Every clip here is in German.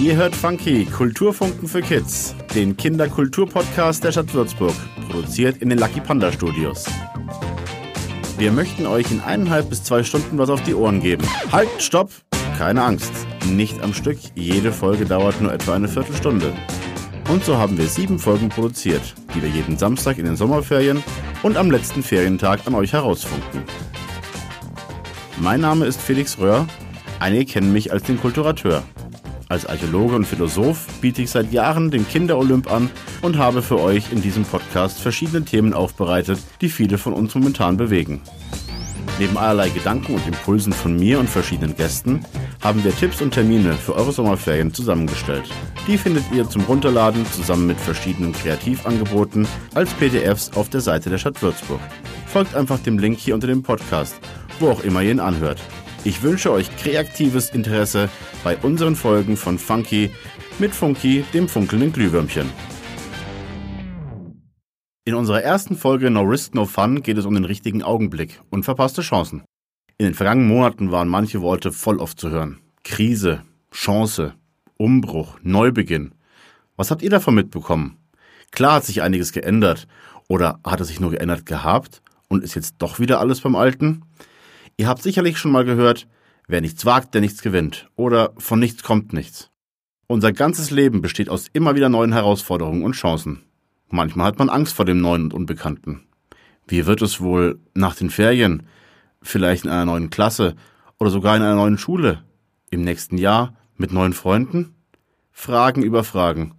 Ihr hört Funky, Kulturfunken für Kids, den Kinderkulturpodcast der Stadt Würzburg, produziert in den Lucky Panda Studios. Wir möchten euch in eineinhalb bis zwei Stunden was auf die Ohren geben. Halt, stopp! Keine Angst, nicht am Stück, jede Folge dauert nur etwa eine Viertelstunde. Und so haben wir sieben Folgen produziert, die wir jeden Samstag in den Sommerferien und am letzten Ferientag an euch herausfunken. Mein Name ist Felix Röhr, einige kennen mich als den Kulturateur. Als Archäologe und Philosoph biete ich seit Jahren den Kinderolymp an und habe für euch in diesem Podcast verschiedene Themen aufbereitet, die viele von uns momentan bewegen. Neben allerlei Gedanken und Impulsen von mir und verschiedenen Gästen haben wir Tipps und Termine für eure Sommerferien zusammengestellt. Die findet ihr zum Runterladen zusammen mit verschiedenen Kreativangeboten als PDFs auf der Seite der Stadt Würzburg. Folgt einfach dem Link hier unter dem Podcast, wo auch immer ihr ihn anhört. Ich wünsche euch kreatives Interesse bei unseren Folgen von Funky mit Funky, dem funkelnden Glühwürmchen. In unserer ersten Folge No Risk No Fun geht es um den richtigen Augenblick und verpasste Chancen. In den vergangenen Monaten waren manche Worte voll oft zu hören. Krise, Chance, Umbruch, Neubeginn. Was habt ihr davon mitbekommen? Klar hat sich einiges geändert. Oder hat es sich nur geändert gehabt und ist jetzt doch wieder alles beim Alten? Ihr habt sicherlich schon mal gehört, wer nichts wagt, der nichts gewinnt. Oder von nichts kommt nichts. Unser ganzes Leben besteht aus immer wieder neuen Herausforderungen und Chancen. Manchmal hat man Angst vor dem Neuen und Unbekannten. Wie wird es wohl nach den Ferien, vielleicht in einer neuen Klasse oder sogar in einer neuen Schule, im nächsten Jahr mit neuen Freunden? Fragen über Fragen.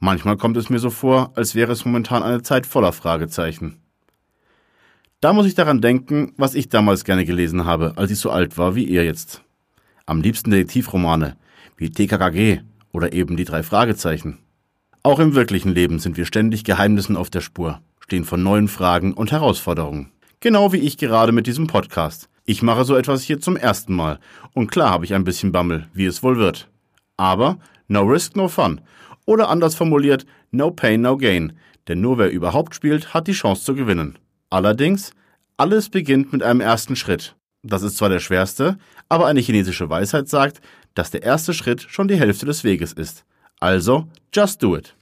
Manchmal kommt es mir so vor, als wäre es momentan eine Zeit voller Fragezeichen. Da muss ich daran denken, was ich damals gerne gelesen habe, als ich so alt war wie ihr jetzt. Am liebsten Detektivromane, wie TKKG oder eben die drei Fragezeichen. Auch im wirklichen Leben sind wir ständig Geheimnissen auf der Spur, stehen vor neuen Fragen und Herausforderungen. Genau wie ich gerade mit diesem Podcast. Ich mache so etwas hier zum ersten Mal. Und klar habe ich ein bisschen Bammel, wie es wohl wird. Aber no risk, no fun. Oder anders formuliert, no pain, no gain. Denn nur wer überhaupt spielt, hat die Chance zu gewinnen. Allerdings, alles beginnt mit einem ersten Schritt. Das ist zwar der schwerste, aber eine chinesische Weisheit sagt, dass der erste Schritt schon die Hälfte des Weges ist. Also, just do it.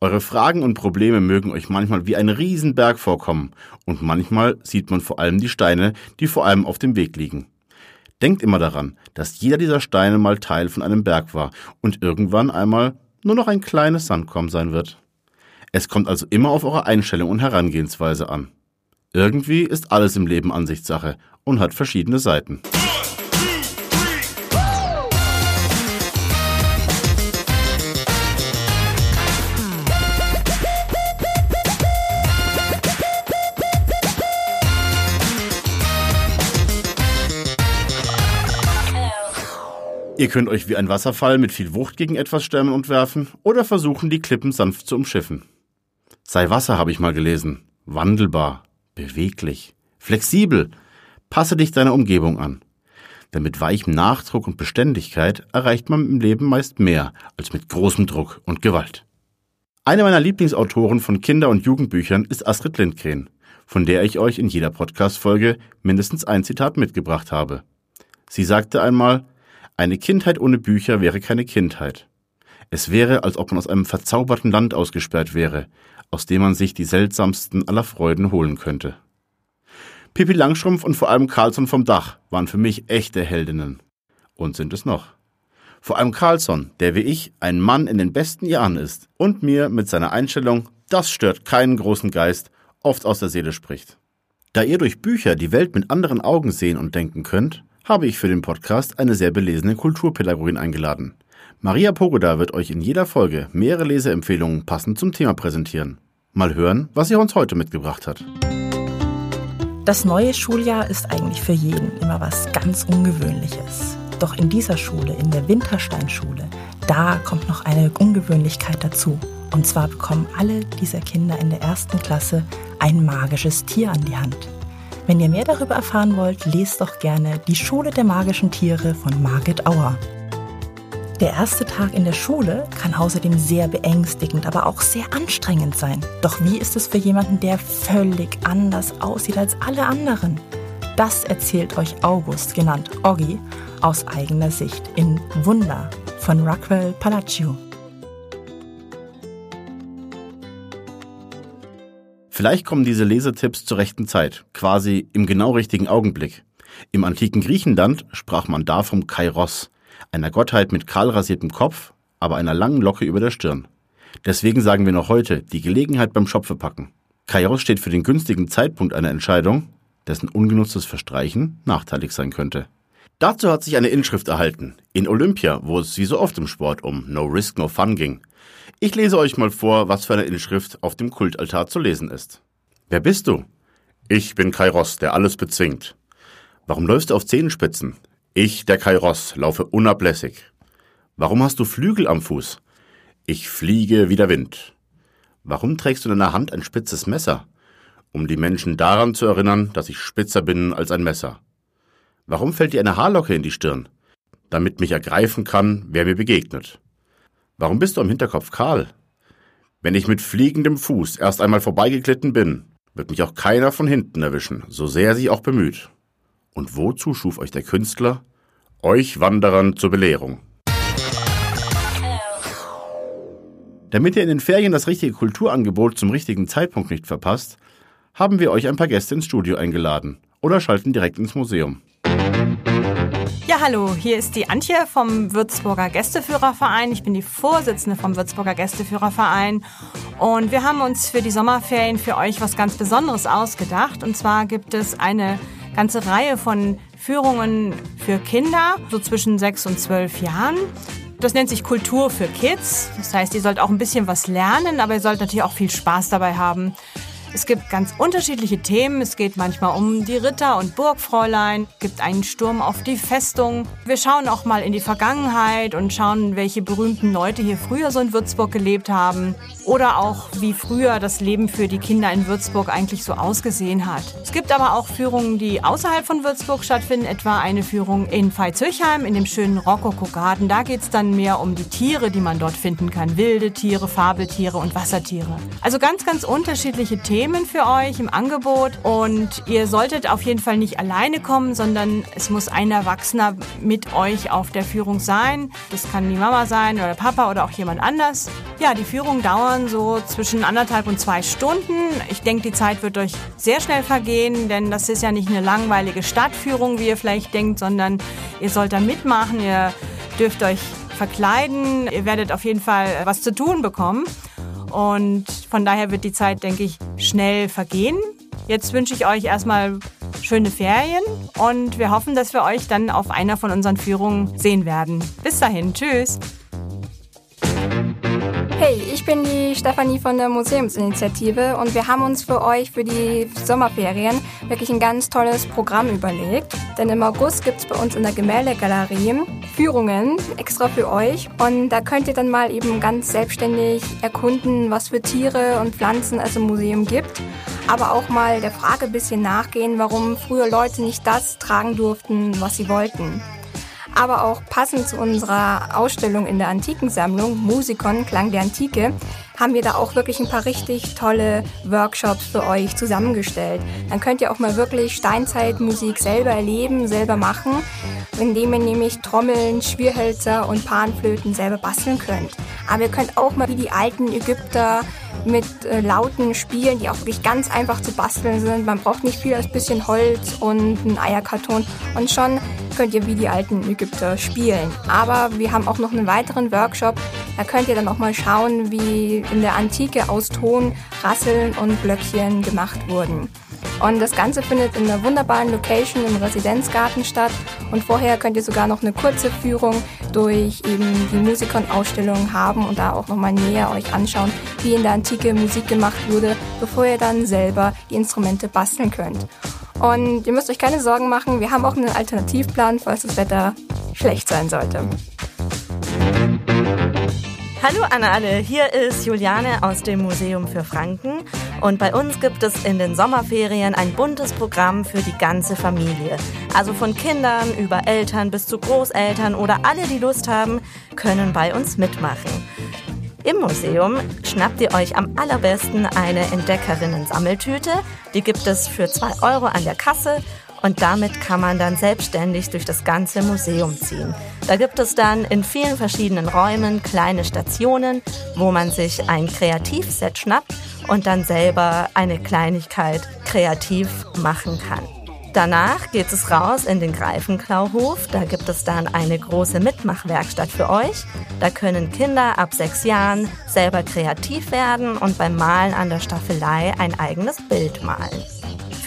Eure Fragen und Probleme mögen euch manchmal wie ein Riesenberg vorkommen und manchmal sieht man vor allem die Steine, die vor allem auf dem Weg liegen. Denkt immer daran, dass jeder dieser Steine mal Teil von einem Berg war und irgendwann einmal nur noch ein kleines Sandkorn sein wird. Es kommt also immer auf eure Einstellung und Herangehensweise an. Irgendwie ist alles im Leben Ansichtssache und hat verschiedene Seiten. Ihr könnt euch wie ein Wasserfall mit viel Wucht gegen etwas stemmen und werfen oder versuchen, die Klippen sanft zu umschiffen. Sei Wasser, habe ich mal gelesen. Wandelbar, beweglich, flexibel. Passe dich deiner Umgebung an. Denn mit weichem Nachdruck und Beständigkeit erreicht man im Leben meist mehr als mit großem Druck und Gewalt. Eine meiner Lieblingsautoren von Kinder- und Jugendbüchern ist Astrid Lindgren, von der ich euch in jeder Podcast-Folge mindestens ein Zitat mitgebracht habe. Sie sagte einmal, eine Kindheit ohne Bücher wäre keine Kindheit. Es wäre, als ob man aus einem verzauberten Land ausgesperrt wäre, aus dem man sich die seltsamsten aller Freuden holen könnte. Pippi Langstrumpf und vor allem Carlsson vom Dach waren für mich echte Heldinnen. Und sind es noch. Vor allem Carlsson, der wie ich ein Mann in den besten Jahren ist und mir mit seiner Einstellung, das stört keinen großen Geist, oft aus der Seele spricht. Da ihr durch Bücher die Welt mit anderen Augen sehen und denken könnt, habe ich für den Podcast eine sehr belesene Kulturpädagogin eingeladen. Maria Pogoda wird euch in jeder Folge mehrere Leseempfehlungen passend zum Thema präsentieren. Mal hören, was sie uns heute mitgebracht hat. Das neue Schuljahr ist eigentlich für jeden immer was ganz Ungewöhnliches. Doch in dieser Schule, in der Wintersteinschule, da kommt noch eine Ungewöhnlichkeit dazu. Und zwar bekommen alle dieser Kinder in der ersten Klasse ein magisches Tier an die Hand. Wenn ihr mehr darüber erfahren wollt, lest doch gerne Die Schule der magischen Tiere von Margit Auer. Der erste Tag in der Schule kann außerdem sehr beängstigend, aber auch sehr anstrengend sein. Doch wie ist es für jemanden, der völlig anders aussieht als alle anderen? Das erzählt euch August, genannt Oggi, aus eigener Sicht in Wunder von Rockwell Palacio. Vielleicht kommen diese Lesetipps zur rechten Zeit, quasi im genau richtigen Augenblick. Im antiken Griechenland sprach man da vom Kairos, einer Gottheit mit kahl rasiertem Kopf, aber einer langen Locke über der Stirn. Deswegen sagen wir noch heute, die Gelegenheit beim Schopfe packen. Kairos steht für den günstigen Zeitpunkt einer Entscheidung, dessen ungenutztes Verstreichen nachteilig sein könnte. Dazu hat sich eine Inschrift erhalten, in Olympia, wo es wie so oft im Sport um No Risk, No Fun ging. Ich lese euch mal vor, was für eine Inschrift auf dem Kultaltar zu lesen ist. Wer bist du? Ich bin Kairos, der alles bezwingt. Warum läufst du auf Zehenspitzen? Ich, der Kairos, laufe unablässig. Warum hast du Flügel am Fuß? Ich fliege wie der Wind. Warum trägst du in deiner Hand ein spitzes Messer? Um die Menschen daran zu erinnern, dass ich spitzer bin als ein Messer. Warum fällt dir eine Haarlocke in die Stirn? Damit mich ergreifen kann, wer mir begegnet. Warum bist du am Hinterkopf kahl? Wenn ich mit fliegendem Fuß erst einmal vorbeigeglitten bin, wird mich auch keiner von hinten erwischen, so sehr er sich auch bemüht. Und wozu schuf euch der Künstler? Euch Wanderern zur Belehrung. Damit ihr in den Ferien das richtige Kulturangebot zum richtigen Zeitpunkt nicht verpasst, haben wir euch ein paar Gäste ins Studio eingeladen oder schalten direkt ins Museum. Ja, hallo, hier ist die Antje vom Würzburger Gästeführerverein. Ich bin die Vorsitzende vom Würzburger Gästeführerverein und wir haben uns für die Sommerferien für euch was ganz Besonderes ausgedacht. Und zwar gibt es eine ganze Reihe von Führungen für Kinder, so zwischen sechs und zwölf Jahren. Das nennt sich Kultur für Kids. Das heißt, ihr sollt auch ein bisschen was lernen, aber ihr sollt natürlich auch viel Spaß dabei haben. Es gibt ganz unterschiedliche Themen. Es geht manchmal um die Ritter und Burgfräulein, gibt einen Sturm auf die Festung. Wir schauen auch mal in die Vergangenheit und schauen, welche berühmten Leute hier früher so in Würzburg gelebt haben. Oder auch, wie früher das Leben für die Kinder in Würzburg eigentlich so ausgesehen hat. Es gibt aber auch Führungen, die außerhalb von Würzburg stattfinden, etwa eine Führung in Veitshöchheim, in dem schönen Rokoko-Garten. Da geht es dann mehr um die Tiere, die man dort finden kann. Wilde Tiere, Fabeltiere und Wassertiere. Also ganz, ganz unterschiedliche Themen. Themen für euch im Angebot und ihr solltet auf jeden Fall nicht alleine kommen, sondern es muss ein Erwachsener mit euch auf der Führung sein. Das kann die Mama sein oder Papa oder auch jemand anders. Ja, die Führungen dauern so zwischen anderthalb und zwei Stunden. Ich denke, die Zeit wird euch sehr schnell vergehen, denn das ist ja nicht eine langweilige Stadtführung, wie ihr vielleicht denkt, sondern ihr sollt da mitmachen, ihr dürft euch verkleiden, ihr werdet auf jeden Fall was zu tun bekommen. Und von daher wird die Zeit, denke ich, schnell vergehen. Jetzt wünsche ich euch erstmal schöne Ferien und wir hoffen, dass wir euch dann auf einer von unseren Führungen sehen werden. Bis dahin, tschüss. Hey, ich bin die Stefanie von der Museumsinitiative und wir haben uns für euch für die Sommerferien wirklich ein ganz tolles Programm überlegt. Denn im August gibt es bei uns in der Gemäldegalerie Führungen extra für euch und da könnt ihr dann mal eben ganz selbstständig erkunden, was für Tiere und Pflanzen es im Museum gibt. Aber auch mal der Frage ein bisschen nachgehen, warum früher Leute nicht das tragen durften, was sie wollten. Aber auch passend zu unserer Ausstellung in der Antikensammlung Musikon Klang der Antike haben wir da auch wirklich ein paar richtig tolle Workshops für euch zusammengestellt. Dann könnt ihr auch mal wirklich Steinzeitmusik selber erleben, selber machen, indem ihr nämlich Trommeln, Schwierhölzer und Panflöten selber basteln könnt. Aber ihr könnt auch mal wie die alten Ägypter mit äh, Lauten spielen, die auch wirklich ganz einfach zu basteln sind. Man braucht nicht viel als bisschen Holz und einen Eierkarton und schon könnt ihr wie die alten Ägypter spielen. Aber wir haben auch noch einen weiteren Workshop, da könnt ihr dann auch mal schauen, wie in der Antike aus Ton Rasseln und Blöckchen gemacht wurden. Und das Ganze findet in einer wunderbaren Location im Residenzgarten statt. Und vorher könnt ihr sogar noch eine kurze Führung durch eben die Musikon-Ausstellung haben und da auch nochmal näher euch anschauen, wie in der Antike Musik gemacht wurde, bevor ihr dann selber die Instrumente basteln könnt. Und ihr müsst euch keine Sorgen machen, wir haben auch einen Alternativplan, falls das Wetter schlecht sein sollte. Hallo an alle, hier ist Juliane aus dem Museum für Franken und bei uns gibt es in den Sommerferien ein buntes Programm für die ganze Familie. Also von Kindern über Eltern bis zu Großeltern oder alle, die Lust haben, können bei uns mitmachen. Im Museum schnappt ihr euch am allerbesten eine Entdeckerinnen-Sammeltüte. Die gibt es für 2 Euro an der Kasse und damit kann man dann selbstständig durch das ganze Museum ziehen. Da gibt es dann in vielen verschiedenen Räumen kleine Stationen, wo man sich ein Kreativset schnappt und dann selber eine Kleinigkeit kreativ machen kann. Danach geht es raus in den Greifenklauhof. Da gibt es dann eine große Mitmachwerkstatt für euch. Da können Kinder ab sechs Jahren selber kreativ werden und beim Malen an der Staffelei ein eigenes Bild malen.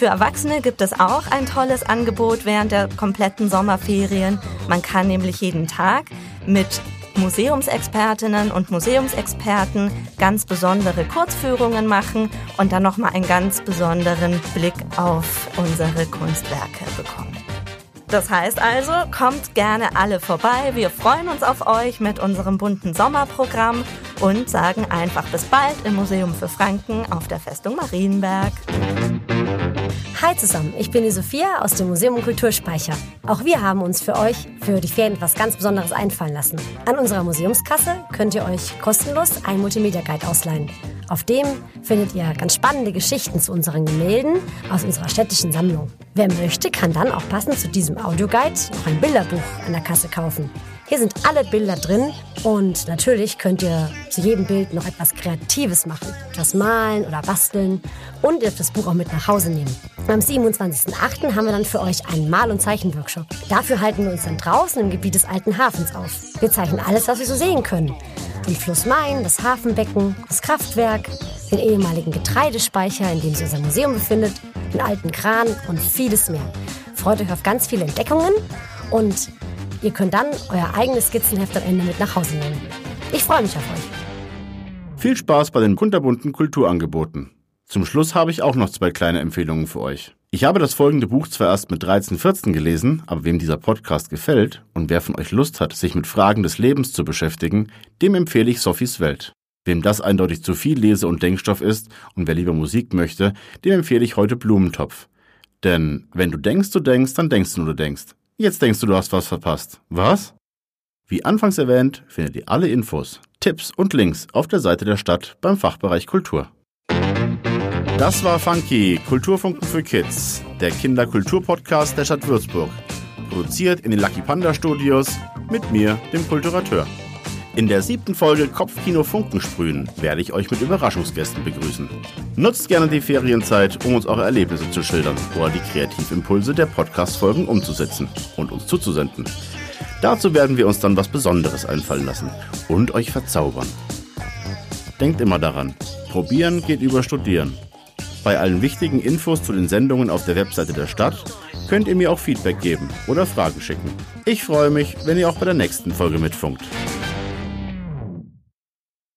Für Erwachsene gibt es auch ein tolles Angebot während der kompletten Sommerferien. Man kann nämlich jeden Tag mit Museumsexpertinnen und Museumsexperten ganz besondere Kurzführungen machen und dann nochmal einen ganz besonderen Blick auf unsere Kunstwerke bekommen. Das heißt also, kommt gerne alle vorbei. Wir freuen uns auf euch mit unserem bunten Sommerprogramm und sagen einfach bis bald im Museum für Franken auf der Festung Marienberg. Hi zusammen, ich bin die Sophia aus dem Museum Kulturspeicher. Auch wir haben uns für euch für die Ferien etwas ganz Besonderes einfallen lassen. An unserer Museumskasse könnt ihr euch kostenlos einen Multimedia Guide ausleihen. Auf dem findet ihr ganz spannende Geschichten zu unseren Gemälden aus unserer städtischen Sammlung. Wer möchte, kann dann auch passend zu diesem Audioguide noch ein Bilderbuch an der Kasse kaufen. Hier sind alle Bilder drin und natürlich könnt ihr zu jedem Bild noch etwas Kreatives machen. Etwas malen oder basteln und ihr dürft das Buch auch mit nach Hause nehmen. Am 27.08. haben wir dann für euch einen Mal- und Zeichenworkshop. Dafür halten wir uns dann draußen im Gebiet des alten Hafens auf. Wir zeichnen alles, was wir so sehen können. Den Fluss Main, das Hafenbecken, das Kraftwerk, den ehemaligen Getreidespeicher, in dem sich unser Museum befindet, den alten Kran und vieles mehr. Freut euch auf ganz viele Entdeckungen und Ihr könnt dann euer eigenes Skizzenheft am Ende mit nach Hause nehmen. Ich freue mich auf euch. Viel Spaß bei den kunterbunten Kulturangeboten. Zum Schluss habe ich auch noch zwei kleine Empfehlungen für euch. Ich habe das folgende Buch zwar erst mit 13, 14 gelesen, aber wem dieser Podcast gefällt und wer von euch Lust hat, sich mit Fragen des Lebens zu beschäftigen, dem empfehle ich Sophies Welt. Wem das eindeutig zu viel Lese- und Denkstoff ist und wer lieber Musik möchte, dem empfehle ich heute Blumentopf. Denn wenn du denkst, du denkst, dann denkst du nur, du denkst. Jetzt denkst du, du hast was verpasst. Was? Wie anfangs erwähnt, findet ihr alle Infos, Tipps und Links auf der Seite der Stadt beim Fachbereich Kultur. Das war Funky, Kulturfunken für Kids, der Kinderkulturpodcast der Stadt Würzburg. Produziert in den Lucky Panda Studios mit mir, dem Kulturateur. In der siebten Folge Kopfkino Funken sprühen werde ich euch mit Überraschungsgästen begrüßen. Nutzt gerne die Ferienzeit, um uns eure Erlebnisse zu schildern oder die Kreativimpulse der Podcast-Folgen umzusetzen und uns zuzusenden. Dazu werden wir uns dann was Besonderes einfallen lassen und euch verzaubern. Denkt immer daran, probieren geht über studieren. Bei allen wichtigen Infos zu den Sendungen auf der Webseite der Stadt könnt ihr mir auch Feedback geben oder Fragen schicken. Ich freue mich, wenn ihr auch bei der nächsten Folge mitfunkt.